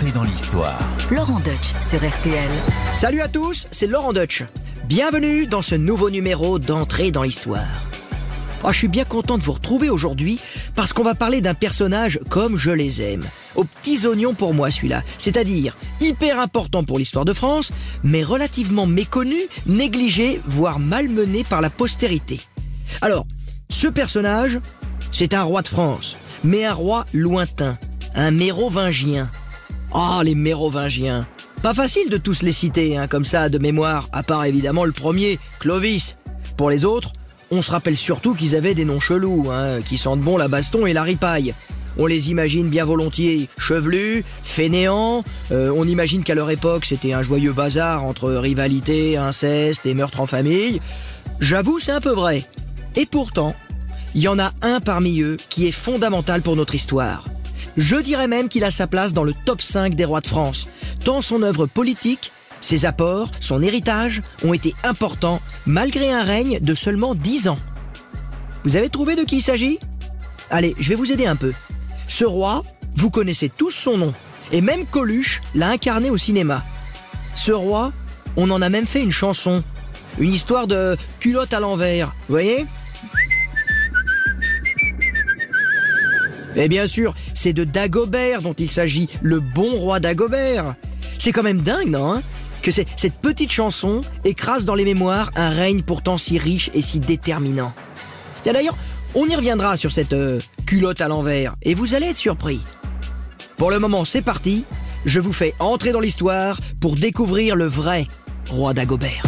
Dans l'histoire. Laurent Deutsch sur RTL. Salut à tous, c'est Laurent Deutsch. Bienvenue dans ce nouveau numéro d'entrée dans l'histoire. Oh, je suis bien content de vous retrouver aujourd'hui parce qu'on va parler d'un personnage comme je les aime. Aux petits oignons pour moi celui-là, c'est-à-dire hyper important pour l'histoire de France, mais relativement méconnu, négligé, voire malmené par la postérité. Alors, ce personnage, c'est un roi de France, mais un roi lointain, un mérovingien. Ah, les mérovingiens Pas facile de tous les citer, hein, comme ça, de mémoire, à part évidemment le premier, Clovis. Pour les autres, on se rappelle surtout qu'ils avaient des noms chelous, hein, qui sentent bon la baston et la ripaille. On les imagine bien volontiers chevelus, fainéants. Euh, on imagine qu'à leur époque, c'était un joyeux bazar entre rivalité, inceste et meurtre en famille. J'avoue, c'est un peu vrai. Et pourtant, il y en a un parmi eux qui est fondamental pour notre histoire. Je dirais même qu'il a sa place dans le top 5 des rois de France, tant son œuvre politique ses apports, son héritage ont été importants malgré un règne de seulement 10 ans. Vous avez trouvé de qui il s'agit? Allez, je vais vous aider un peu. Ce roi, vous connaissez tous son nom, et même Coluche l'a incarné au cinéma. Ce roi, on en a même fait une chanson, une histoire de culotte à l'envers, voyez? Et bien sûr, c'est de Dagobert dont il s'agit, le bon roi Dagobert. C'est quand même dingue, non hein que cette petite chanson écrase dans les mémoires un règne pourtant si riche et si déterminant. Tiens d'ailleurs, on y reviendra sur cette euh, culotte à l'envers, et vous allez être surpris. Pour le moment, c'est parti, je vous fais entrer dans l'histoire pour découvrir le vrai roi Dagobert.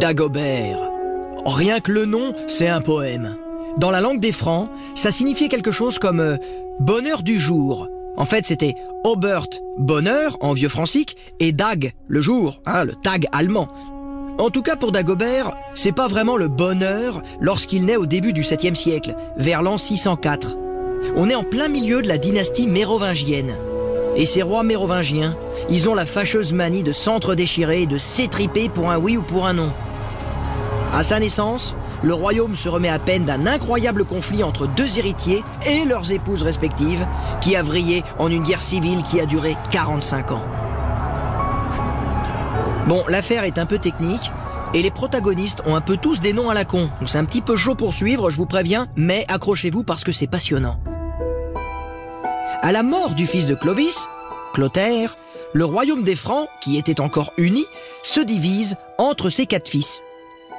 Dagobert. Rien que le nom, c'est un poème. Dans la langue des Francs, ça signifiait quelque chose comme euh, bonheur du jour, en fait, c'était Obert, bonheur en vieux francique, et Dag, le jour, hein, le tag allemand. En tout cas, pour Dagobert, c'est pas vraiment le bonheur lorsqu'il naît au début du 7e siècle, vers l'an 604. On est en plein milieu de la dynastie mérovingienne. Et ces rois mérovingiens, ils ont la fâcheuse manie de s'entre-déchirer et de s'étriper pour un oui ou pour un non. À sa naissance, le royaume se remet à peine d'un incroyable conflit entre deux héritiers et leurs épouses respectives, qui a vrillé en une guerre civile qui a duré 45 ans. Bon, l'affaire est un peu technique, et les protagonistes ont un peu tous des noms à la con. Donc c'est un petit peu chaud pour suivre, je vous préviens, mais accrochez-vous parce que c'est passionnant. À la mort du fils de Clovis, Clotaire, le royaume des Francs, qui était encore uni, se divise entre ses quatre fils.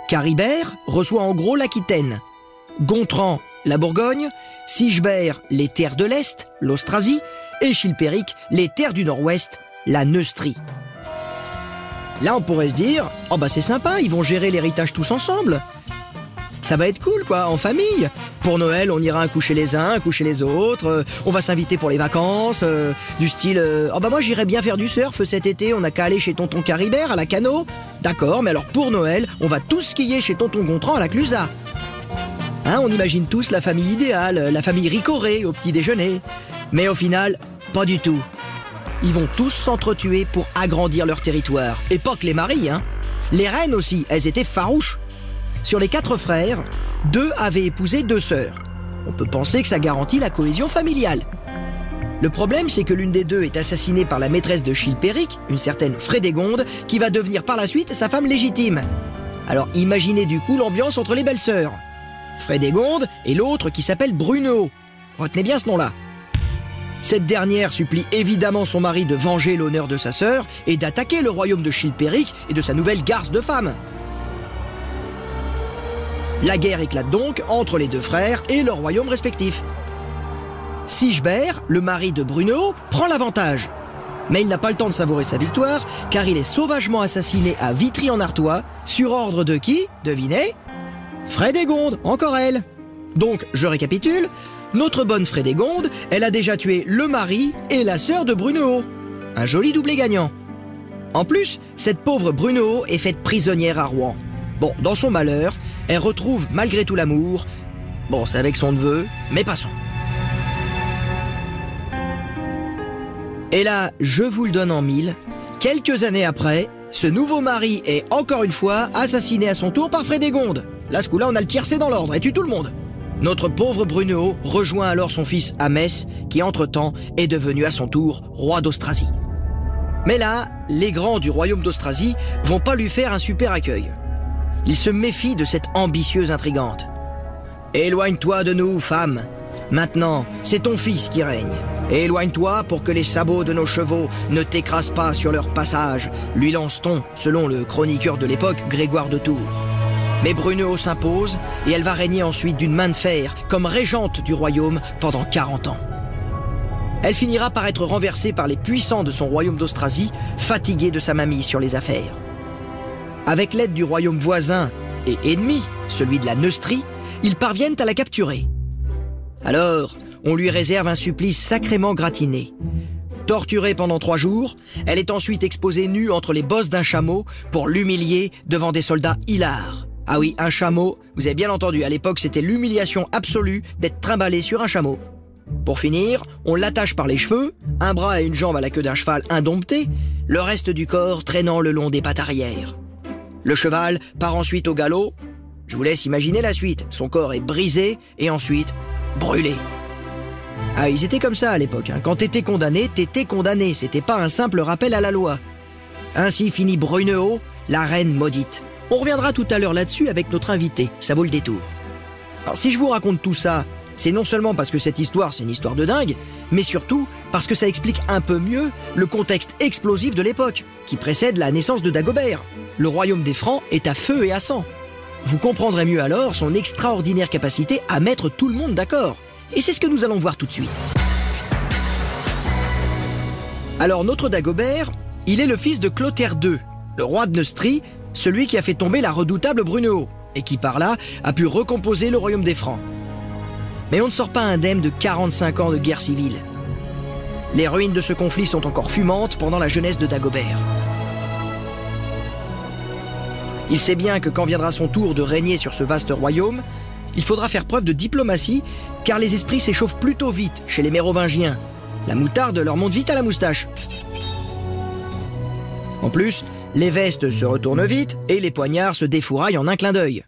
Caribert reçoit en gros l'Aquitaine, Gontran la Bourgogne, Sigebert les terres de l'Est, l'Austrasie, et Chilpéric les terres du Nord-Ouest, la Neustrie. Là, on pourrait se dire, oh bah c'est sympa, ils vont gérer l'héritage tous ensemble. Ça va être cool, quoi, en famille. Pour Noël, on ira coucher les uns, un coucher les autres. Euh, on va s'inviter pour les vacances, euh, du style. Euh, oh bah moi, j'irais bien faire du surf cet été. On n'a qu'à aller chez Tonton Caribert à la Cano. D'accord, mais alors pour Noël, on va tous skier chez Tonton Gontran à la Clusa. Hein, on imagine tous la famille idéale, la famille ricorée au petit déjeuner. Mais au final, pas du tout. Ils vont tous s'entretuer pour agrandir leur territoire. Et pas que les maris, hein. Les reines aussi, elles étaient farouches. Sur les quatre frères, deux avaient épousé deux sœurs. On peut penser que ça garantit la cohésion familiale. Le problème, c'est que l'une des deux est assassinée par la maîtresse de Chilpéric, une certaine Frédégonde, qui va devenir par la suite sa femme légitime. Alors imaginez du coup l'ambiance entre les belles sœurs. Frédégonde et l'autre qui s'appelle Bruno. Retenez bien ce nom-là. Cette dernière supplie évidemment son mari de venger l'honneur de sa sœur et d'attaquer le royaume de Chilpéric et de sa nouvelle garce de femme. La guerre éclate donc entre les deux frères et leurs royaumes respectifs. Sigebert, le mari de Bruno, prend l'avantage. Mais il n'a pas le temps de savourer sa victoire, car il est sauvagement assassiné à Vitry-en-Artois, sur ordre de qui? Devinez Frédégonde, encore elle. Donc, je récapitule, notre bonne Frédégonde, elle a déjà tué le mari et la sœur de Bruno. Un joli doublé gagnant. En plus, cette pauvre Bruno est faite prisonnière à Rouen. Bon, dans son malheur, elle retrouve malgré tout l'amour. Bon, c'est avec son neveu, mais passons. Et là, je vous le donne en mille, quelques années après, ce nouveau mari est encore une fois assassiné à son tour par Frédégonde. Là, ce coup-là, on a le tiercé dans l'ordre et tue tout le monde? Notre pauvre Brunehaut rejoint alors son fils à Metz, qui entre-temps est devenu à son tour roi d'Austrasie. Mais là, les grands du royaume d'Austrasie vont pas lui faire un super accueil. Ils se méfient de cette ambitieuse intrigante. Éloigne-toi de nous, femme. Maintenant, c'est ton fils qui règne. Éloigne-toi pour que les sabots de nos chevaux ne t'écrasent pas sur leur passage, lui lance-t-on, selon le chroniqueur de l'époque, Grégoire de Tours. Mais Brunehaut s'impose et elle va régner ensuite d'une main de fer comme régente du royaume pendant 40 ans. Elle finira par être renversée par les puissants de son royaume d'Austrasie, fatigués de sa mamie sur les affaires. Avec l'aide du royaume voisin et ennemi, celui de la Neustrie, ils parviennent à la capturer. Alors, on lui réserve un supplice sacrément gratiné. Torturée pendant trois jours, elle est ensuite exposée nue entre les bosses d'un chameau pour l'humilier devant des soldats hilars. Ah oui, un chameau, vous avez bien entendu, à l'époque c'était l'humiliation absolue d'être trimballé sur un chameau. Pour finir, on l'attache par les cheveux, un bras et une jambe à la queue d'un cheval indompté, le reste du corps traînant le long des pattes arrière. Le cheval part ensuite au galop. Je vous laisse imaginer la suite. Son corps est brisé et ensuite brûlé. Ah, ils étaient comme ça à l'époque. Hein. Quand t'étais condamné, t'étais condamné. C'était pas un simple rappel à la loi. Ainsi finit Brunehaut, la reine maudite. On reviendra tout à l'heure là-dessus avec notre invité, ça vaut le détour. Alors si je vous raconte tout ça, c'est non seulement parce que cette histoire c'est une histoire de dingue, mais surtout parce que ça explique un peu mieux le contexte explosif de l'époque, qui précède la naissance de Dagobert. Le royaume des Francs est à feu et à sang. Vous comprendrez mieux alors son extraordinaire capacité à mettre tout le monde d'accord. Et c'est ce que nous allons voir tout de suite. Alors notre Dagobert, il est le fils de Clotaire II, le roi de Neustrie, celui qui a fait tomber la redoutable Brunehaut, et qui par là a pu recomposer le royaume des Francs. Mais on ne sort pas indemne de 45 ans de guerre civile. Les ruines de ce conflit sont encore fumantes pendant la jeunesse de Dagobert. Il sait bien que quand viendra son tour de régner sur ce vaste royaume, il faudra faire preuve de diplomatie, car les esprits s'échauffent plutôt vite chez les mérovingiens. La moutarde leur monte vite à la moustache. En plus, les vestes se retournent vite et les poignards se défouraillent en un clin d'œil.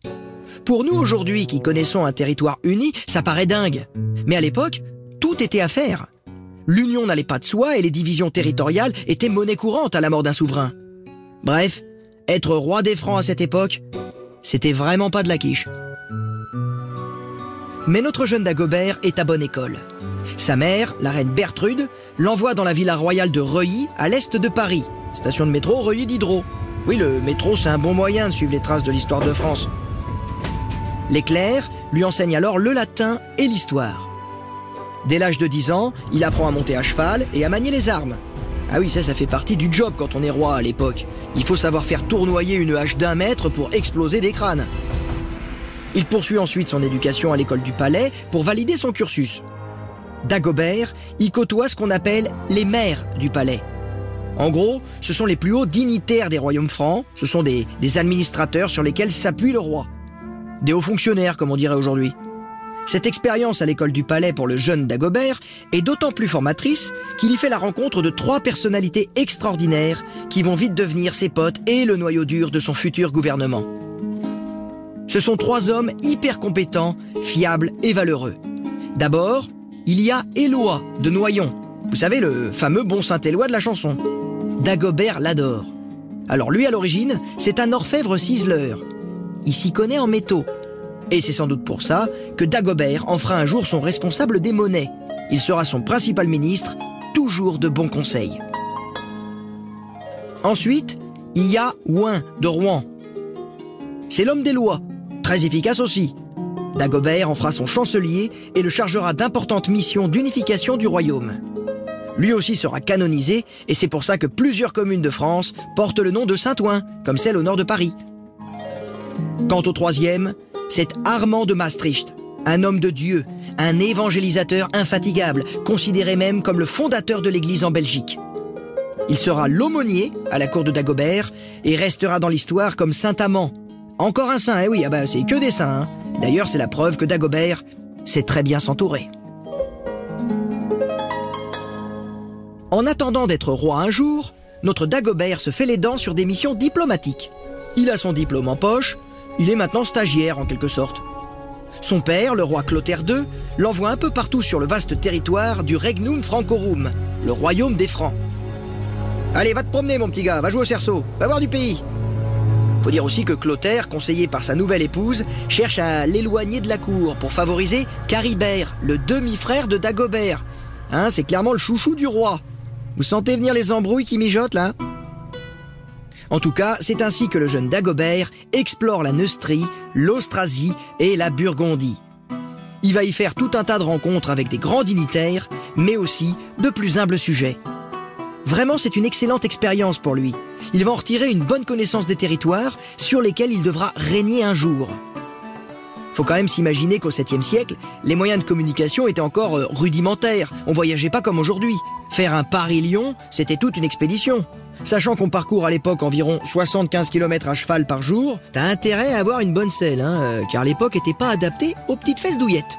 Pour nous aujourd'hui qui connaissons un territoire uni, ça paraît dingue. Mais à l'époque, tout était à faire. L'union n'allait pas de soi et les divisions territoriales étaient monnaie courante à la mort d'un souverain. Bref, être roi des Francs à cette époque, c'était vraiment pas de la quiche. Mais notre jeune Dagobert est à bonne école. Sa mère, la reine Bertrude, l'envoie dans la villa royale de Reuilly, à l'est de Paris, Station de métro Reuilly Diderot. Oui, le métro, c'est un bon moyen de suivre les traces de l'histoire de France. Les lui enseignent alors le latin et l'histoire. Dès l'âge de 10 ans, il apprend à monter à cheval et à manier les armes. Ah oui, ça, ça fait partie du job quand on est roi à l'époque. Il faut savoir faire tournoyer une hache d'un mètre pour exploser des crânes. Il poursuit ensuite son éducation à l'école du palais pour valider son cursus. Dagobert y côtoie ce qu'on appelle les maires du palais. En gros, ce sont les plus hauts dignitaires des royaumes francs, ce sont des, administrateurs sur lesquels s'appuie le roi. Des hauts fonctionnaires, comme on dirait aujourd'hui. Cette expérience à l'école du palais pour le jeune Dagobert est d'autant plus formatrice qu'il y fait la rencontre de trois personnalités extraordinaires qui vont vite devenir ses potes et le noyau dur de son futur gouvernement. Ce sont trois hommes hyper compétents, fiables et valeureux. D'abord, il y a Éloi de Noyon, vous savez, le fameux bon Saint-Éloi de la chanson. Dagobert l'adore. Alors lui à l'origine, c'est un orfèvre ciseleur. Il s'y connaît en métaux. Et c'est sans doute pour ça que Dagobert en fera un jour son responsable des monnaies. Il sera son principal ministre, toujours de bons conseils. Ensuite, il y a Ouin de Rouen. C'est l'homme des lois, très efficace aussi. Dagobert en fera son chancelier et le chargera d'importantes missions d'unification du royaume. Lui aussi sera canonisé, et c'est pour ça que plusieurs communes de France portent le nom de Saint-Ouen, comme celle au nord de Paris. Quant au troisième, c'est Armand de Maastricht, un homme de Dieu, un évangélisateur infatigable, considéré même comme le fondateur de l'Église en Belgique. Il sera l'aumônier à la cour de Dagobert et restera dans l'histoire comme Saint Amand. Encore un saint, eh oui, ah bah c'est que des saints. Hein. D'ailleurs, c'est la preuve que Dagobert sait très bien s'entourer. En attendant d'être roi un jour, notre Dagobert se fait les dents sur des missions diplomatiques. Il a son diplôme en poche, il est maintenant stagiaire en quelque sorte. Son père, le roi Clotaire II, l'envoie un peu partout sur le vaste territoire du Regnum Francorum, le royaume des Francs. Allez, va te promener, mon petit gars, va jouer au cerceau, va voir du pays. Faut dire aussi que Clotaire, conseillé par sa nouvelle épouse, cherche à l'éloigner de la cour pour favoriser Caribert, le demi-frère de Dagobert. Hein, c'est clairement le chouchou du roi. Vous sentez venir les embrouilles qui mijotent là? En tout cas, c'est ainsi que le jeune Dagobert explore la Neustrie, l'Austrasie et la Burgondie. Il va y faire tout un tas de rencontres avec des grands dignitaires, mais aussi de plus humbles sujets. Vraiment, c'est une excellente expérience pour lui. Il va en retirer une bonne connaissance des territoires sur lesquels il devra régner un jour. Faut quand même s'imaginer qu'au 7e siècle, les moyens de communication étaient encore euh, rudimentaires. On voyageait pas comme aujourd'hui. Faire un Paris-Lyon, c'était toute une expédition. Sachant qu'on parcourt à l'époque environ 75 km à cheval par jour, t'as intérêt à avoir une bonne selle, hein, euh, car l'époque était pas adaptée aux petites fesses douillettes.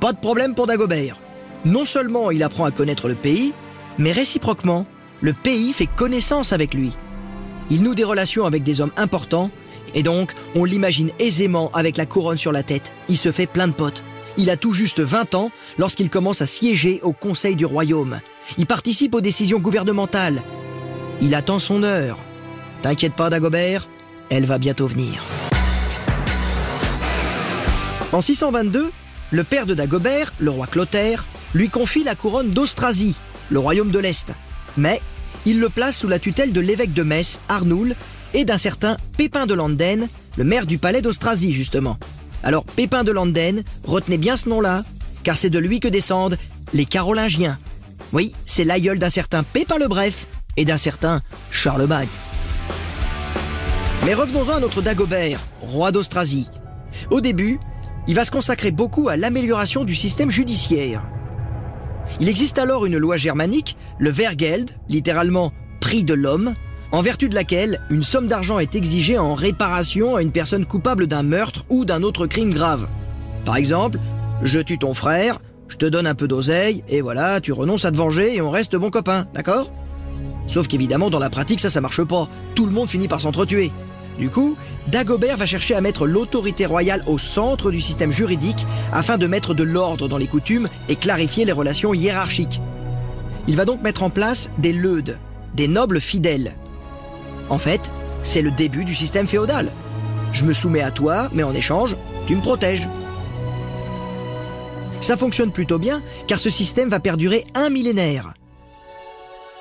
Pas de problème pour Dagobert. Non seulement il apprend à connaître le pays, mais réciproquement, le pays fait connaissance avec lui. Il noue des relations avec des hommes importants, et donc on l'imagine aisément avec la couronne sur la tête. Il se fait plein de potes. Il a tout juste 20 ans lorsqu'il commence à siéger au Conseil du Royaume. Il participe aux décisions gouvernementales. Il attend son heure. T'inquiète pas, Dagobert, elle va bientôt venir. En 622, le père de Dagobert, le roi Clotaire, lui confie la couronne d'Austrasie, le royaume de l'Est. Mais il le place sous la tutelle de l'évêque de Metz, Arnoul, et d'un certain Pépin de Landen, le maire du palais d'Austrasie justement. Alors Pépin de Landen, retenez bien ce nom-là, car c'est de lui que descendent les Carolingiens. Oui, c'est l'aïeul d'un certain Pépin le Bref et d'un certain Charlemagne. Mais revenons-en à notre Dagobert, roi d'Austrasie. Au début, il va se consacrer beaucoup à l'amélioration du système judiciaire. Il existe alors une loi germanique, le Vergeld, littéralement prix de l'homme, en vertu de laquelle une somme d'argent est exigée en réparation à une personne coupable d'un meurtre ou d'un autre crime grave. Par exemple, je tue ton frère, je te donne un peu d'oseille, et voilà, tu renonces à te venger et on reste bon copain, d'accord? Sauf qu'évidemment, dans la pratique, ça, ça marche pas. Tout le monde finit par s'entretuer. Du coup, Dagobert va chercher à mettre l'autorité royale au centre du système juridique afin de mettre de l'ordre dans les coutumes et clarifier les relations hiérarchiques. Il va donc mettre en place des leudes, des nobles fidèles. En fait, c'est le début du système féodal. Je me soumets à toi, mais en échange, tu me protèges. Ça fonctionne plutôt bien, car ce système va perdurer un millénaire.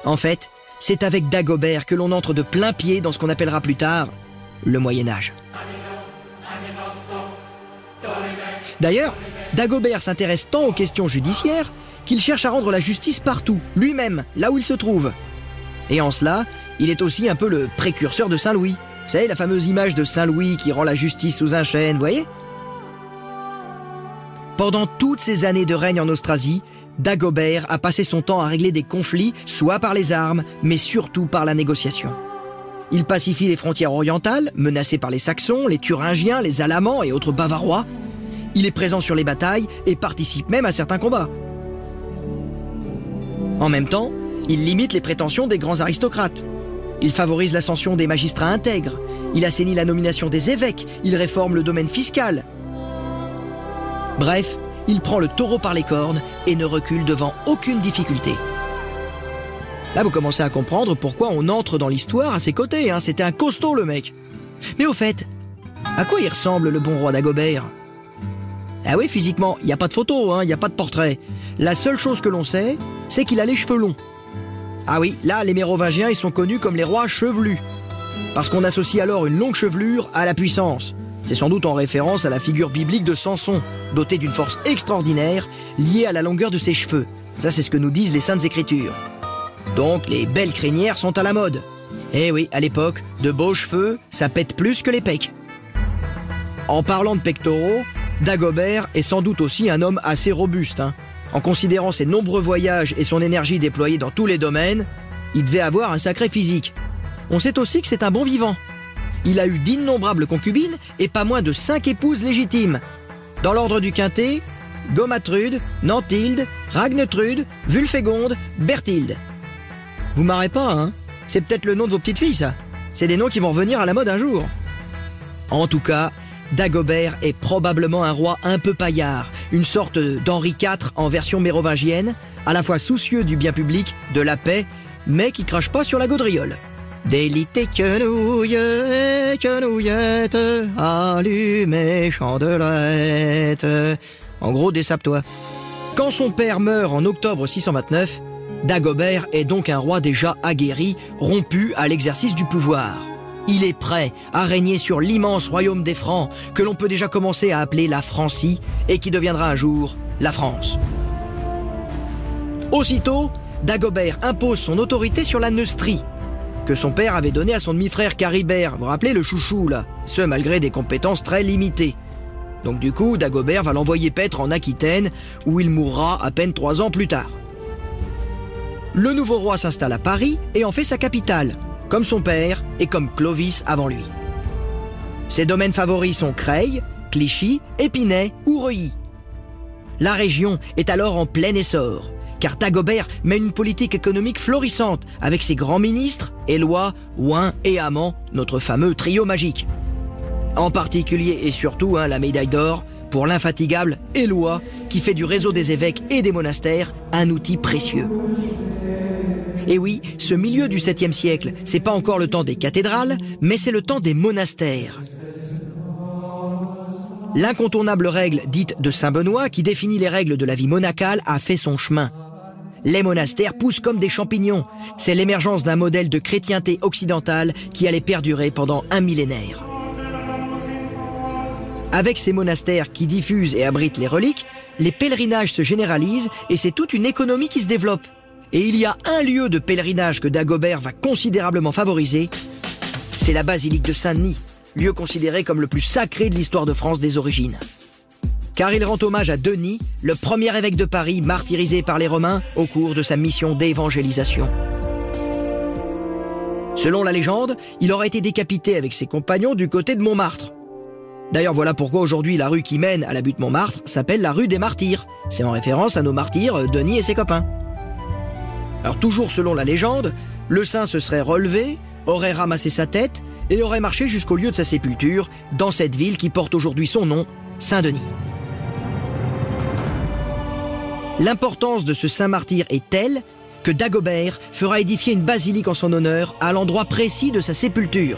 En fait, c'est avec Dagobert que l'on entre de plein pied dans ce qu'on appellera plus tard le Moyen Âge. D'ailleurs, Dagobert s'intéresse tant aux questions judiciaires qu'il cherche à rendre la justice partout, lui-même, là où il se trouve. Et en cela, il est aussi un peu le précurseur de Saint-Louis. Vous savez, la fameuse image de Saint-Louis qui rend la justice sous un chêne, voyez? Pendant toutes ces années de règne en Austrasie, Dagobert a passé son temps à régler des conflits, soit par les armes, mais surtout par la négociation. Il pacifie les frontières orientales, menacées par les Saxons, les Thuringiens, les Alamans et autres Bavarois. Il est présent sur les batailles et participe même à certains combats. En même temps, il limite les prétentions des grands aristocrates. Il favorise l'ascension des magistrats intègres. Il assainit la nomination des évêques. Il réforme le domaine fiscal. Bref, il prend le taureau par les cornes et ne recule devant aucune difficulté. Là, vous commencez à comprendre pourquoi on entre dans l'histoire à ses côtés. Hein. C'était un costaud, le mec. Mais au fait, à quoi il ressemble le bon roi d'Agobert? Ah oui, physiquement, il n'y a pas de photo, hein, il n'y a pas de portrait. La seule chose que l'on sait, c'est qu'il a les cheveux longs. Ah oui, là, les Mérovingiens, ils sont connus comme les rois chevelus. Parce qu'on associe alors une longue chevelure à la puissance. C'est sans doute en référence à la figure biblique de Samson, doté d'une force extraordinaire liée à la longueur de ses cheveux. Ça, c'est ce que nous disent les Saintes Écritures. Donc les belles crinières sont à la mode. Eh oui, à l'époque, de beaux cheveux, ça pète plus que les pecs. En parlant de pectoraux, Dagobert est sans doute aussi un homme assez robuste. Hein. En considérant ses nombreux voyages et son énergie déployée dans tous les domaines, il devait avoir un sacré physique. On sait aussi que c'est un bon vivant. Il a eu d'innombrables concubines et pas moins de cinq épouses légitimes. Dans l'ordre du quintet, Gomatrude, Nantilde, Ragnetrude, Vulfégonde, Berthilde. Vous marrez pas, hein C'est peut-être le nom de vos petites filles, ça. C'est des noms qui vont revenir à la mode un jour. En tout cas, Dagobert est probablement un roi un peu paillard, une sorte d'Henri IV en version mérovingienne, à la fois soucieux du bien public, de la paix, mais qui crache pas sur la gaudriole. Délité quenouille, quenouillette, allumez chandelette. En gros, désape-toi. Quand son père meurt en octobre 629, Dagobert est donc un roi déjà aguerri, rompu à l'exercice du pouvoir. Il est prêt à régner sur l'immense royaume des Francs que l'on peut déjà commencer à appeler la Francie et qui deviendra un jour la France. Aussitôt, Dagobert impose son autorité sur la Neustrie, que son père avait donnée à son demi-frère Caribert, vous vous rappelez le chouchou là, ce malgré des compétences très limitées. Donc du coup, Dagobert va l'envoyer paître en Aquitaine, où il mourra à peine trois ans plus tard. Le nouveau roi s'installe à Paris et en fait sa capitale, comme son père et comme Clovis avant lui. Ses domaines favoris sont Creil, Clichy, Épinay ou Reuilly. La région est alors en plein essor, car Dagobert mène une politique économique florissante avec ses grands ministres, Éloi, Ouin et Amand, notre fameux trio magique. En particulier et surtout hein, la médaille d'or pour l'infatigable Éloi, qui fait du réseau des évêques et des monastères un outil précieux. Et oui, ce milieu du 7e siècle, c'est pas encore le temps des cathédrales, mais c'est le temps des monastères. L'incontournable règle dite de Saint Benoît, qui définit les règles de la vie monacale, a fait son chemin. Les monastères poussent comme des champignons. C'est l'émergence d'un modèle de chrétienté occidentale qui allait perdurer pendant un millénaire. Avec ces monastères qui diffusent et abritent les reliques, les pèlerinages se généralisent et c'est toute une économie qui se développe. Et il y a un lieu de pèlerinage que Dagobert va considérablement favoriser, c'est la basilique de Saint-Denis, lieu considéré comme le plus sacré de l'histoire de France des origines. Car il rend hommage à Denis, le premier évêque de Paris martyrisé par les Romains au cours de sa mission d'évangélisation. Selon la légende, il aurait été décapité avec ses compagnons du côté de Montmartre. D'ailleurs, voilà pourquoi aujourd'hui la rue qui mène à la butte Montmartre s'appelle la rue des Martyrs. C'est en référence à nos martyrs, Denis et ses copains. Alors toujours selon la légende, le saint se serait relevé, aurait ramassé sa tête et aurait marché jusqu'au lieu de sa sépulture, dans cette ville qui porte aujourd'hui son nom, Saint-Denis. L'importance de ce saint martyr est telle que Dagobert fera édifier une basilique en son honneur à l'endroit précis de sa sépulture.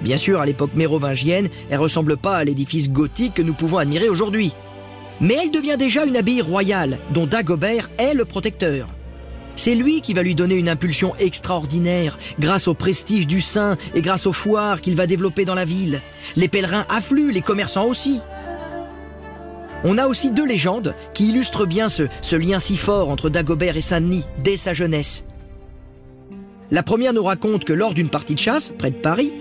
Bien sûr, à l'époque mérovingienne, elle ressemble pas à l'édifice gothique que nous pouvons admirer aujourd'hui. Mais elle devient déjà une abbaye royale dont Dagobert est le protecteur. C'est lui qui va lui donner une impulsion extraordinaire grâce au prestige du saint et grâce aux foires qu'il va développer dans la ville. Les pèlerins affluent, les commerçants aussi. On a aussi deux légendes qui illustrent bien ce, lien si fort entre Dagobert et Saint-Denis dès sa jeunesse. La première nous raconte que lors d'une partie de chasse, près de Paris,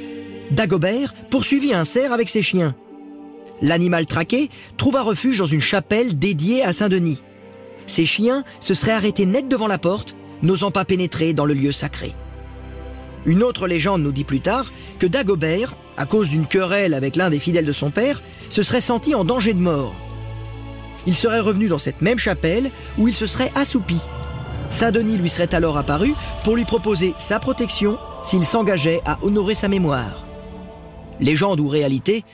Dagobert poursuivit un cerf avec ses chiens. L'animal traqué trouva refuge dans une chapelle dédiée à Saint-Denis. Ces chiens se seraient arrêtés net devant la porte, n'osant pas pénétrer dans le lieu sacré. Une autre légende nous dit plus tard que Dagobert, à cause d'une querelle avec l'un des fidèles de son père, se serait senti en danger de mort. Il serait revenu dans cette même chapelle où il se serait assoupi. Saint-Denis lui serait alors apparu pour lui proposer sa protection s'il s'engageait à honorer sa mémoire. Légende ou réalité,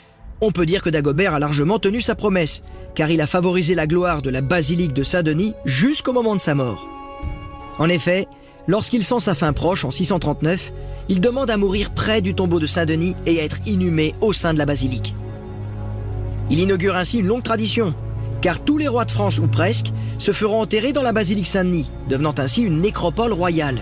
on peut dire que Dagobert a largement tenu sa promesse, car il a favorisé la gloire de la basilique de Saint-Denis jusqu'au moment de sa mort. En effet, lorsqu'il sent sa fin proche en 639, il demande à mourir près du tombeau de Saint-Denis et être inhumé au sein de la basilique. Il inaugure ainsi une longue tradition, car tous les rois de France ou presque se feront enterrer dans la basilique Saint-Denis, devenant ainsi une nécropole royale.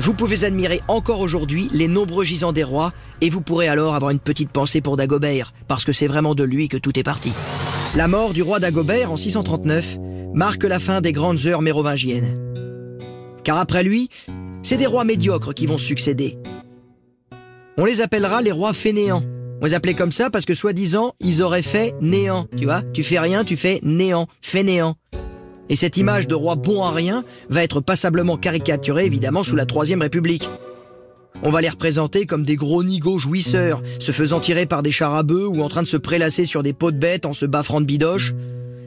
Vous pouvez admirer encore aujourd'hui les nombreux gisants des rois et vous pourrez alors avoir une petite pensée pour Dagobert, parce que c'est vraiment de lui que tout est parti. La mort du roi Dagobert en 639 marque la fin des grandes heures mérovingiennes. Car après lui, c'est des rois médiocres qui vont succéder. On les appellera les rois fainéants. On les appelait comme ça parce que soi-disant, ils auraient fait néant. Tu vois, tu fais rien, tu fais néant, fainéant. Et cette image de roi bon à rien va être passablement caricaturée évidemment sous la Troisième République. On va les représenter comme des gros nigauds jouisseurs, se faisant tirer par des chars à bœufs ou en train de se prélasser sur des pots de bêtes en se baffrant de bidoches.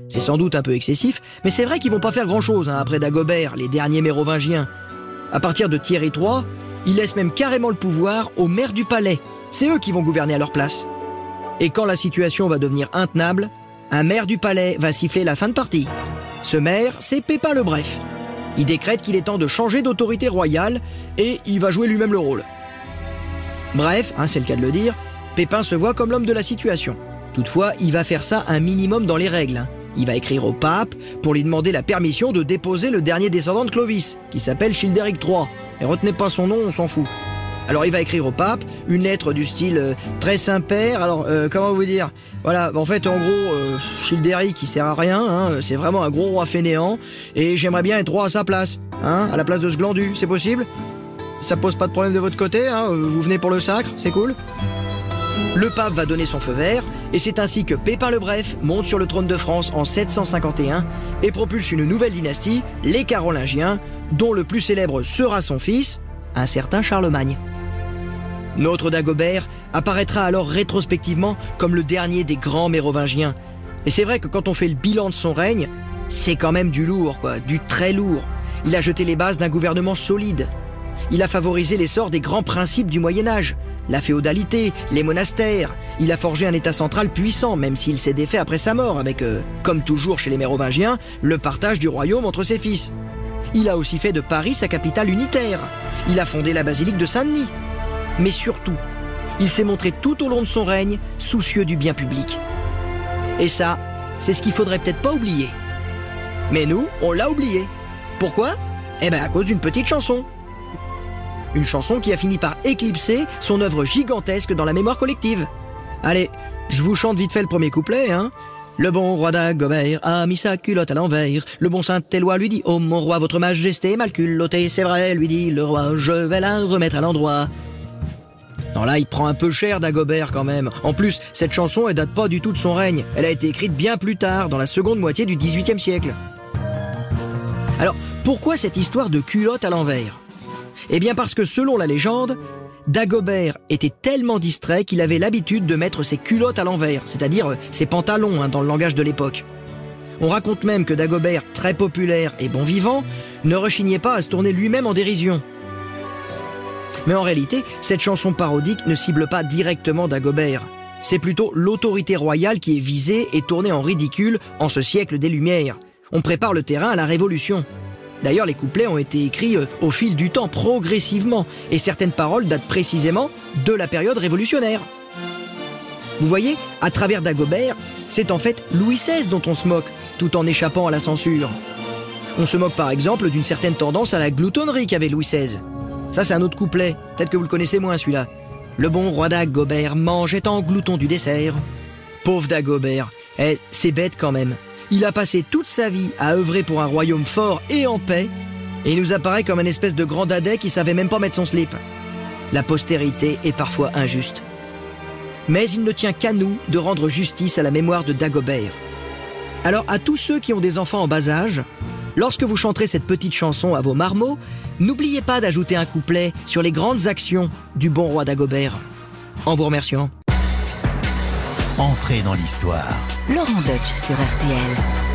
C'est sans doute un peu excessif, mais c'est vrai qu'ils vont pas faire grand-chose hein, après Dagobert, les derniers mérovingiens. À partir de Thierry III, ils laissent même carrément le pouvoir aux maires du palais. C'est eux qui vont gouverner à leur place. Et quand la situation va devenir intenable, un maire du palais va siffler la fin de partie. Ce maire, c'est Pépin le Bref. Il décrète qu'il est temps de changer d'autorité royale et il va jouer lui-même le rôle. Bref, hein, c'est le cas de le dire, Pépin se voit comme l'homme de la situation. Toutefois, il va faire ça un minimum dans les règles. hein. Il va écrire au pape pour lui demander la permission de déposer le dernier descendant de Clovis, qui s'appelle Childéric III. Et retenez pas son nom, on s'en fout. Alors il va écrire au pape une lettre du style euh, très Saint-Père. Alors euh, comment vous dire? Voilà, en fait en gros, euh, Childéric il sert à rien. hein, c'est vraiment un gros roi fainéant. Et j'aimerais bien être roi à sa place, hein, à la place de ce glandu. C'est possible? Ça pose pas de problème de votre côté hein, euh, Vous venez pour le sacre C'est cool? Le pape va donner son feu vert, et c'est ainsi que Pépin le Bref monte sur le trône de France en 751 et propulse une nouvelle dynastie, les Carolingiens, dont le plus célèbre sera son fils, un certain Charlemagne. Notre Dagobert apparaîtra alors rétrospectivement comme le dernier des grands mérovingiens. Et c'est vrai que quand on fait le bilan de son règne, c'est quand même du lourd, du très lourd. Il a jeté les bases d'un gouvernement solide. Il a favorisé l'essor des grands principes du Moyen Âge, la féodalité, les monastères. Il a forgé un État central puissant, même s'il s'est défait après sa mort, avec, euh, comme toujours chez les Mérovingiens, le partage du royaume entre ses fils. Il a aussi fait de Paris sa capitale unitaire. Il a fondé la basilique de Saint-Denis. Mais surtout, il s'est montré tout au long de son règne soucieux du bien public. Et ça, c'est ce qu'il faudrait peut-être pas oublier. Mais nous, on l'a oublié. Pourquoi? Eh ben à cause d'une petite chanson. Une chanson qui a fini par éclipser son œuvre gigantesque dans la mémoire collective. Allez, je vous chante vite fait le premier couplet, hein. Le bon roi d'Agobert a mis sa culotte à l'envers. Le bon Saint-Éloi lui dit Oh mon roi, votre majesté est mal culottée, c'est vrai, lui dit le roi, je vais la remettre à l'endroit. Non là, il prend un peu cher d'Agobert quand même. En plus, cette chanson, elle date pas du tout de son règne. Elle a été écrite bien plus tard, dans la seconde moitié du XVIIIe siècle. Alors, pourquoi cette histoire de culotte à l'envers? Eh bien parce que selon la légende, Dagobert était tellement distrait qu'il avait l'habitude de mettre ses culottes à l'envers, c'est-à-dire euh, ses pantalons hein, dans le langage de l'époque. On raconte même que Dagobert, très populaire et bon vivant, ne rechignait pas à se tourner lui-même en dérision. Mais en réalité, cette chanson parodique ne cible pas directement Dagobert. C'est plutôt l'autorité royale qui est visée et tournée en ridicule en ce siècle des Lumières. On prépare le terrain à la Révolution. D'ailleurs, les couplets ont été écrits euh, au fil du temps, progressivement, et certaines paroles datent précisément de la période révolutionnaire. Vous voyez, à travers Dagobert, c'est en fait Louis XVI dont on se moque, tout en échappant à la censure. On se moque par exemple d'une certaine tendance à la gloutonnerie qu'avait Louis XVI. Ça, c'est un autre couplet, peut-être que vous le connaissez moins celui-là. Le bon roi Dagobert mangeait en glouton du dessert. Pauvre Dagobert, eh, c'est bête quand même. Il a passé toute sa vie à œuvrer pour un royaume fort et en paix, et il nous apparaît comme un espèce de grand dadais qui savait même pas mettre son slip. La postérité est parfois injuste. Mais il ne tient qu'à nous de rendre justice à la mémoire de Dagobert. Alors à tous ceux qui ont des enfants en bas âge, lorsque vous chanterez cette petite chanson à vos marmots, n'oubliez pas d'ajouter un couplet sur les grandes actions du bon roi Dagobert. En vous remerciant. Entrez dans l'histoire. Laurent Deutsch sur RTL.